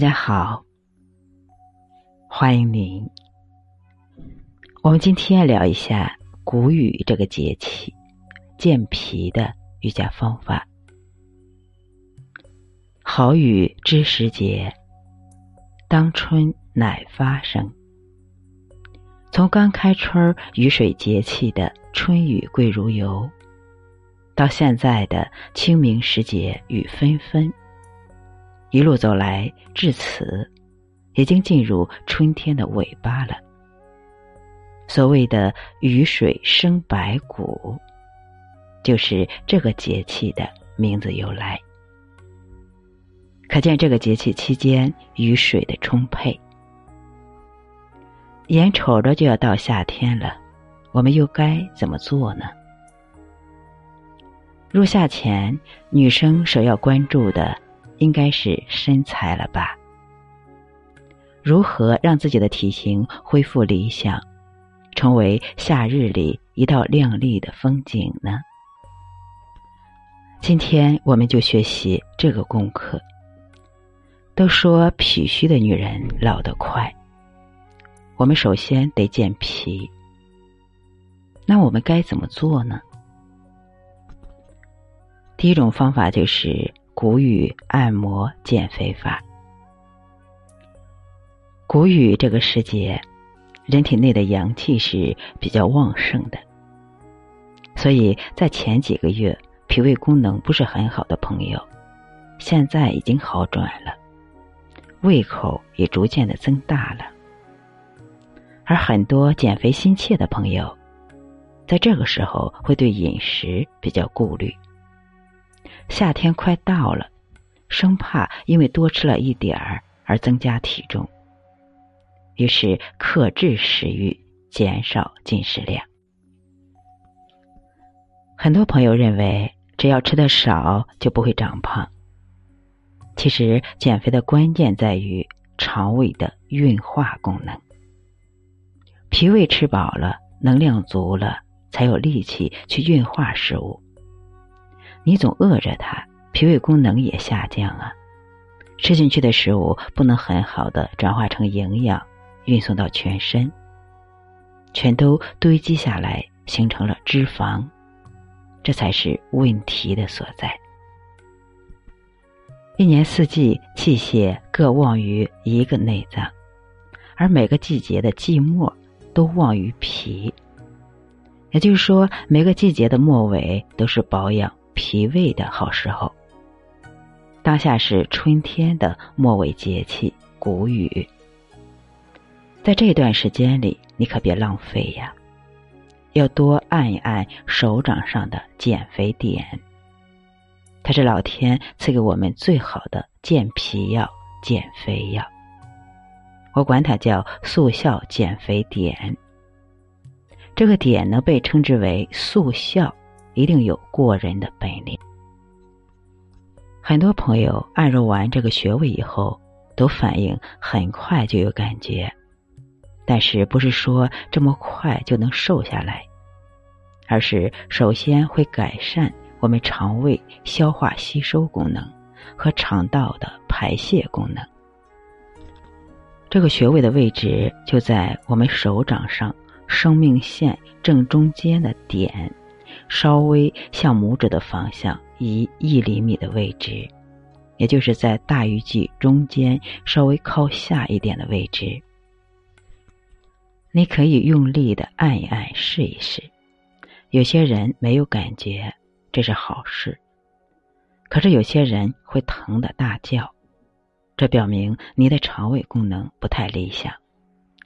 大家好，欢迎您。我们今天聊一下谷雨这个节气健脾的瑜伽方法。好雨知时节，当春乃发生。从刚开春雨水节气的春雨贵如油，到现在的清明时节雨纷纷，一路走来至此，已经进入春天的尾巴了。所谓的雨水生百谷，就是这个节气的名字由来。可见这个节气期间雨水的充沛。眼瞅着就要到夏天了，我们又该怎么做呢？入夏前，女生首要关注的应该是身材了吧？如何让自己的体型恢复理想，成为夏日里一道亮丽的风景呢？今天我们就学习这个功课。都说脾虚的女人老得快。我们首先得健脾，那我们该怎么做呢？第一种方法就是谷雨按摩减肥法。谷雨这个时节，人体内的阳气是比较旺盛的，所以在前几个月脾胃功能不是很好的朋友，现在已经好转了，胃口也逐渐的增大了。而很多减肥心切的朋友，在这个时候会对饮食比较顾虑。夏天快到了，生怕因为多吃了一点儿而增加体重，于是克制食欲，减少进食量。很多朋友认为，只要吃的少就不会长胖。其实，减肥的关键在于肠胃的运化功能。脾胃吃饱了，能量足了，才有力气去运化食物。你总饿着它，脾胃功能也下降啊。吃进去的食物不能很好的转化成营养，运送到全身，全都堆积下来，形成了脂肪，这才是问题的所在。一年四季，气血各旺于一个内脏，而每个季节的季末。都旺于脾，也就是说，每个季节的末尾都是保养脾胃的好时候。当下是春天的末尾节气谷雨，在这段时间里，你可别浪费呀，要多按一按手掌上的减肥点。它是老天赐给我们最好的健脾药、减肥药。我管它叫速效减肥点。这个点呢，被称之为速效，一定有过人的本领。很多朋友按揉完这个穴位以后，都反应很快就有感觉，但是不是说这么快就能瘦下来，而是首先会改善我们肠胃消化吸收功能和肠道的排泄功能。这个穴位的位置就在我们手掌上生命线正中间的点，稍微向拇指的方向移一厘米的位置，也就是在大鱼际中间稍微靠下一点的位置。你可以用力的按一按，试一试。有些人没有感觉，这是好事。可是有些人会疼的大叫。这表明你的肠胃功能不太理想，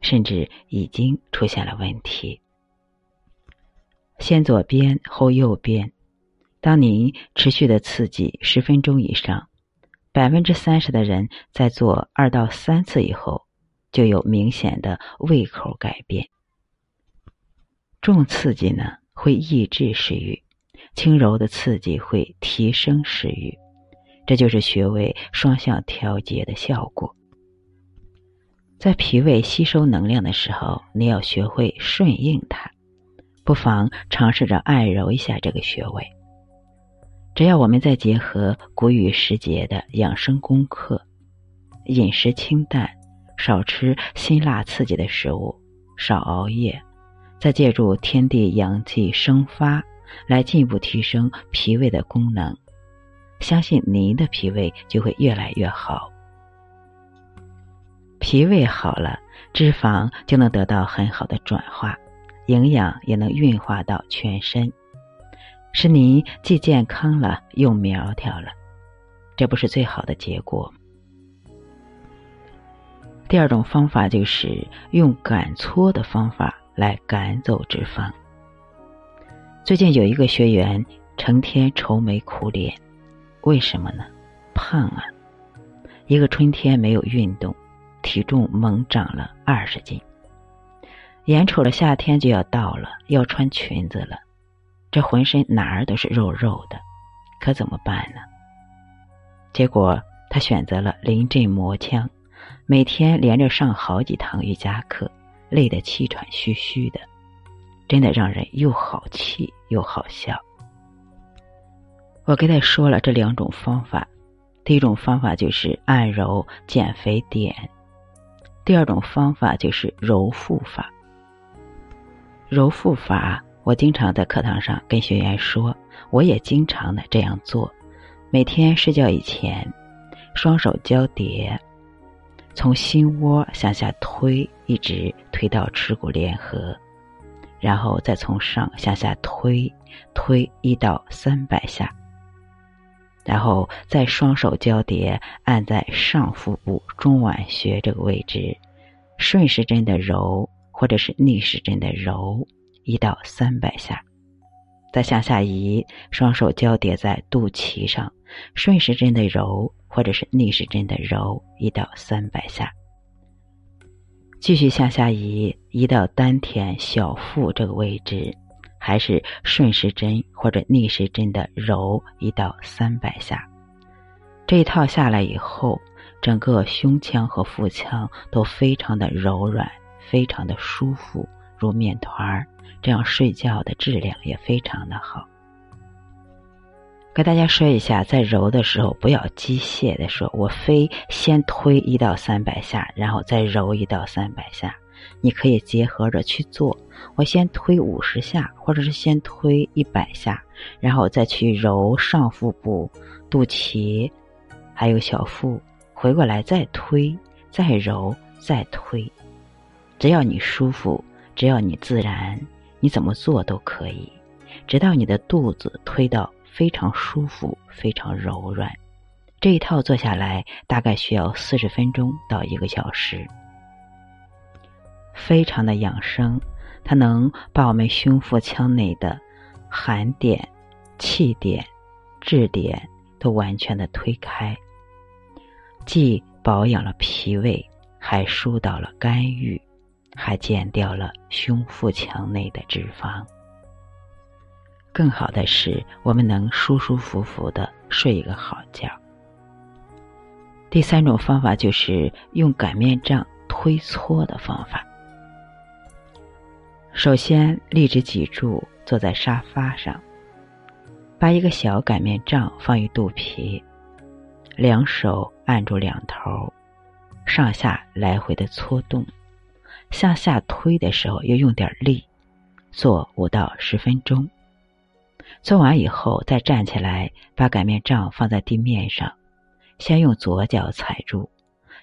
甚至已经出现了问题。先左边后右边，当您持续的刺激十分钟以上，百分之三十的人在做二到三次以后，就有明显的胃口改变。重刺激呢会抑制食欲，轻柔的刺激会提升食欲。这就是穴位双向调节的效果。在脾胃吸收能量的时候，你要学会顺应它。不妨尝试着按揉一下这个穴位。只要我们再结合谷雨时节的养生功课，饮食清淡，少吃辛辣刺激的食物，少熬夜，再借助天地阳气生发，来进一步提升脾胃的功能。相信您的脾胃就会越来越好。脾胃好了，脂肪就能得到很好的转化，营养也能运化到全身，使您既健康了又苗条了。这不是最好的结果。第二种方法就是用赶搓的方法来赶走脂肪。最近有一个学员成天愁眉苦脸，为什么呢？胖啊！一个春天没有运动。体重猛长了二十斤，眼瞅着夏天就要到了，要穿裙子了，这浑身哪儿都是肉肉的，可怎么办呢？结果他选择了临阵磨枪，每天连着上好几堂瑜伽课，累得气喘吁吁的，真的让人又好气又好笑。我给他说了这两种方法，第一种方法就是按揉减肥点。第二种方法就是揉腹法。揉腹法，我经常在课堂上跟学员说，我也经常的这样做。每天睡觉以前，双手交叠，从心窝向下推，一直推到耻骨联合，然后再从上向下推，推一到三百下。然后再双手交叠，按在上腹部中脘穴这个位置，顺时针的揉，或者是逆时针的揉，一到三百下。再向下移，双手交叠在肚脐上，顺时针的揉，或者是逆时针的揉，一到三百下。继续向下移，移到丹田小腹这个位置。还是顺时针或者逆时针的揉一到三百下，这一套下来以后，整个胸腔和腹腔都非常的柔软，非常的舒服，如面团儿。这样睡觉的质量也非常的好。跟大家说一下，在揉的时候不要机械的说，我非先推一到三百下，然后再揉一到三百下。你可以结合着去做，我先推五十下，或者是先推一百下，然后再去揉上腹部、肚脐，还有小腹，回过来再推、再揉、再推。只要你舒服，只要你自然，你怎么做都可以，直到你的肚子推到非常舒服、非常柔软。这一套做下来大概需要四十分钟到一个小时。非常的养生，它能把我们胸腹腔内的寒点、气点、滞点都完全的推开，既保养了脾胃，还疏导了肝郁，还减掉了胸腹腔内的脂肪。更好的是，我们能舒舒服服的睡一个好觉。第三种方法就是用擀面杖推搓的方法。首先，立直脊柱，坐在沙发上，把一个小擀面杖放于肚皮，两手按住两头，上下来回的搓动，向下推的时候要用点力，做五到十分钟。做完以后，再站起来，把擀面杖放在地面上，先用左脚踩住，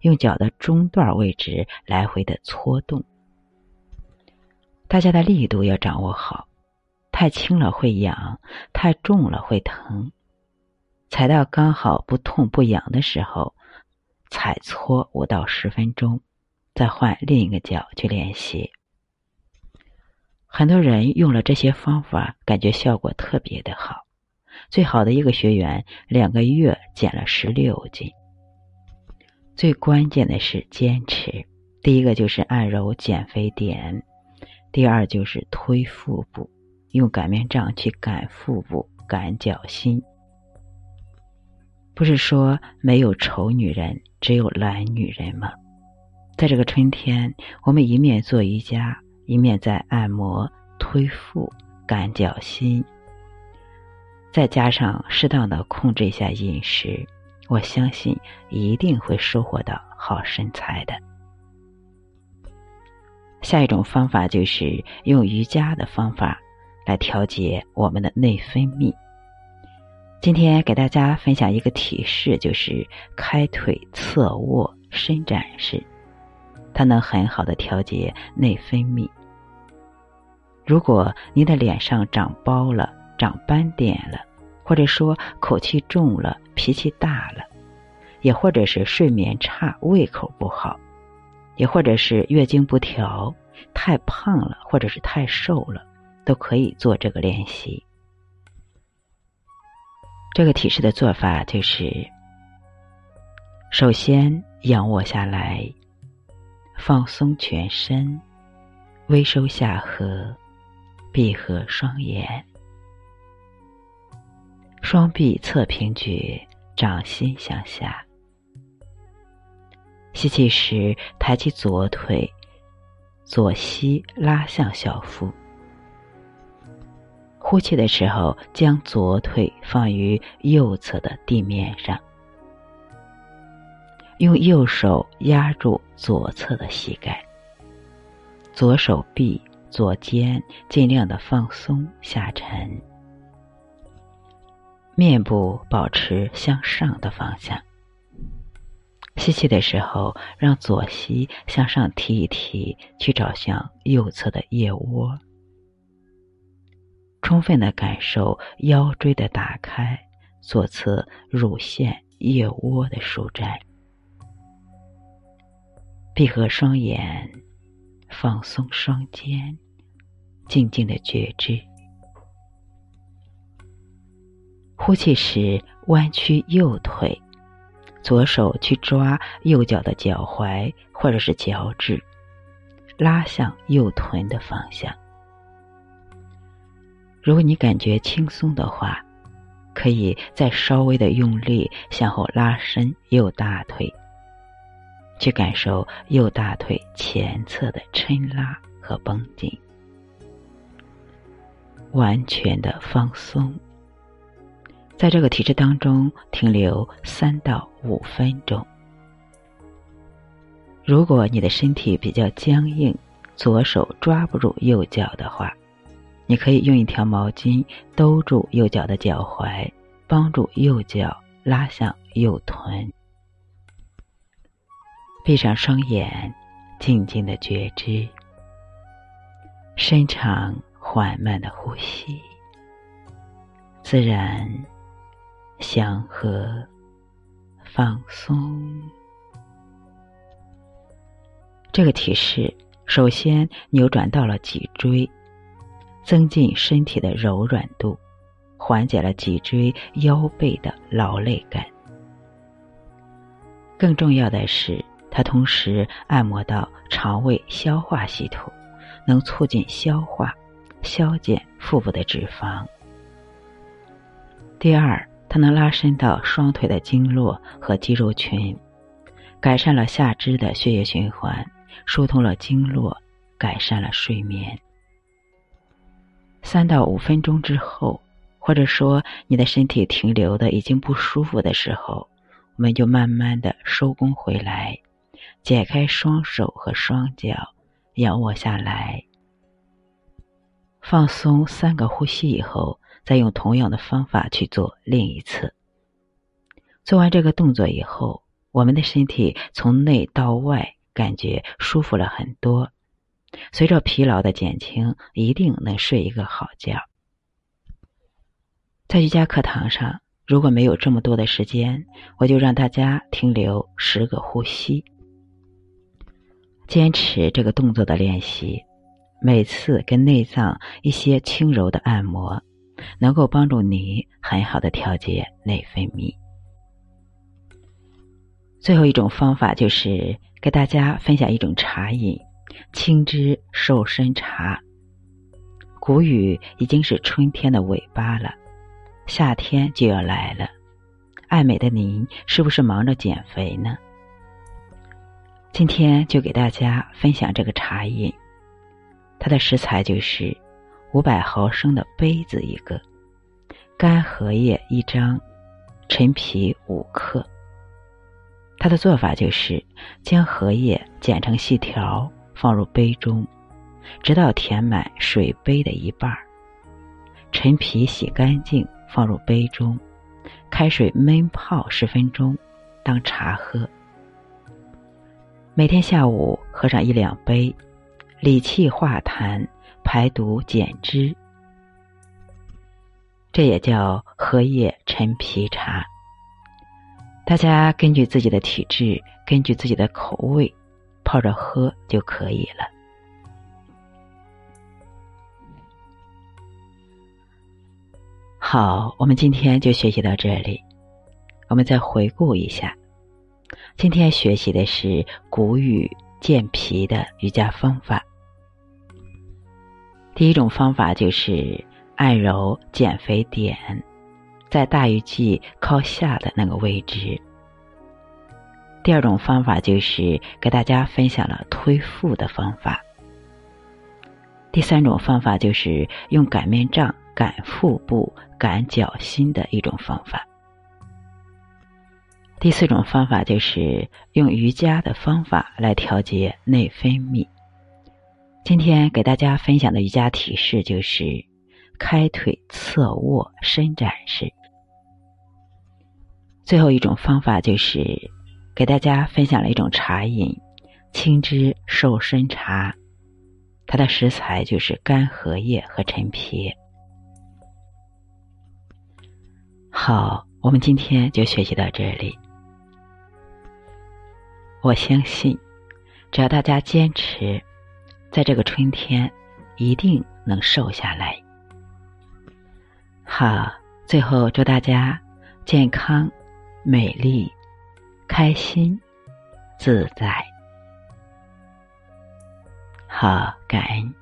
用脚的中段位置来回的搓动。大家的力度要掌握好，太轻了会痒，太重了会疼。踩到刚好不痛不痒的时候，踩搓五到十分钟，再换另一个脚去练习。很多人用了这些方法，感觉效果特别的好。最好的一个学员，两个月减了十六斤。最关键的是坚持。第一个就是按揉减肥点。第二就是推腹部，用擀面杖去擀腹部、擀脚心。不是说没有丑女人，只有懒女人吗？在这个春天，我们一面做瑜伽，一面在按摩、推腹、擀脚心，再加上适当的控制一下饮食，我相信一定会收获到好身材的。下一种方法就是用瑜伽的方法来调节我们的内分泌。今天给大家分享一个体式，就是开腿侧卧伸展式，它能很好的调节内分泌。如果您的脸上长包了、长斑点了，或者说口气重了、脾气大了，也或者是睡眠差、胃口不好，也或者是月经不调、太胖了，或者是太瘦了，都可以做这个练习。这个体式的做法就是：首先仰卧下来，放松全身，微收下颌。闭合双眼，双臂侧平举，掌心向下。吸气时，抬起左腿，左膝拉向小腹。呼气的时候，将左腿放于右侧的地面上，用右手压住左侧的膝盖，左手臂。左肩尽量的放松下沉，面部保持向上的方向。吸气的时候，让左膝向上提一提，去找向右侧的腋窝，充分的感受腰椎的打开，左侧乳腺、腋窝的舒展。闭合双眼，放松双肩。静静的觉知，呼气时弯曲右腿，左手去抓右脚的脚踝或者是脚趾，拉向右臀的方向。如果你感觉轻松的话，可以再稍微的用力向后拉伸右大腿，去感受右大腿前侧的抻拉和绷紧。完全的放松，在这个体质当中停留三到五分钟。如果你的身体比较僵硬，左手抓不住右脚的话，你可以用一条毛巾兜住右脚的脚踝，帮助右脚拉向右臀。闭上双眼，静静的觉知，深长。缓慢的呼吸，自然、祥和、放松。这个体式首先扭转到了脊椎，增进身体的柔软度，缓解了脊椎腰背的劳累感。更重要的是，它同时按摩到肠胃消化系统，能促进消化。消减腹部的脂肪。第二，它能拉伸到双腿的经络和肌肉群，改善了下肢的血液循环，疏通了经络，改善了睡眠。三到五分钟之后，或者说你的身体停留的已经不舒服的时候，我们就慢慢的收工回来，解开双手和双脚，仰卧下来。放松三个呼吸以后，再用同样的方法去做另一次。做完这个动作以后，我们的身体从内到外感觉舒服了很多。随着疲劳的减轻，一定能睡一个好觉。在瑜伽课堂上，如果没有这么多的时间，我就让大家停留十个呼吸，坚持这个动作的练习。每次跟内脏一些轻柔的按摩，能够帮助你很好的调节内分泌。最后一种方法就是给大家分享一种茶饮——青汁瘦身茶。谷雨已经是春天的尾巴了，夏天就要来了。爱美的您是不是忙着减肥呢？今天就给大家分享这个茶饮。它的食材就是五百毫升的杯子一个，干荷叶一张，陈皮五克。它的做法就是将荷叶剪成细条，放入杯中，直到填满水杯的一半儿。陈皮洗干净，放入杯中，开水焖泡十分钟，当茶喝。每天下午喝上一两杯，理气化痰，排毒减脂。这也叫荷叶陈皮茶。大家根据自己的体质，根据自己的口味，泡着喝就可以了。好，我们今天就学习到这里。我们再回顾一下。今天学习的是谷雨健脾的瑜伽方法。第一种方法就是按揉减肥点，在大鱼际靠下的那个位置。第二种方法就是给大家分享了推腹的方法。第三种方法就是用擀面杖擀腹部、擀脚心的一种方法。第四种方法就是用瑜伽的方法来调节内分泌。今天给大家分享的瑜伽体式就是开腿侧卧伸展式。最后一种方法就是给大家分享了一种茶饮——青汁瘦身茶，它的食材就是干荷叶和陈皮。好，我们今天就学习到这里。我相信，只要大家坚持，在这个春天，一定能瘦下来。好，最后祝大家健康、美丽、开心、自在。好，感恩。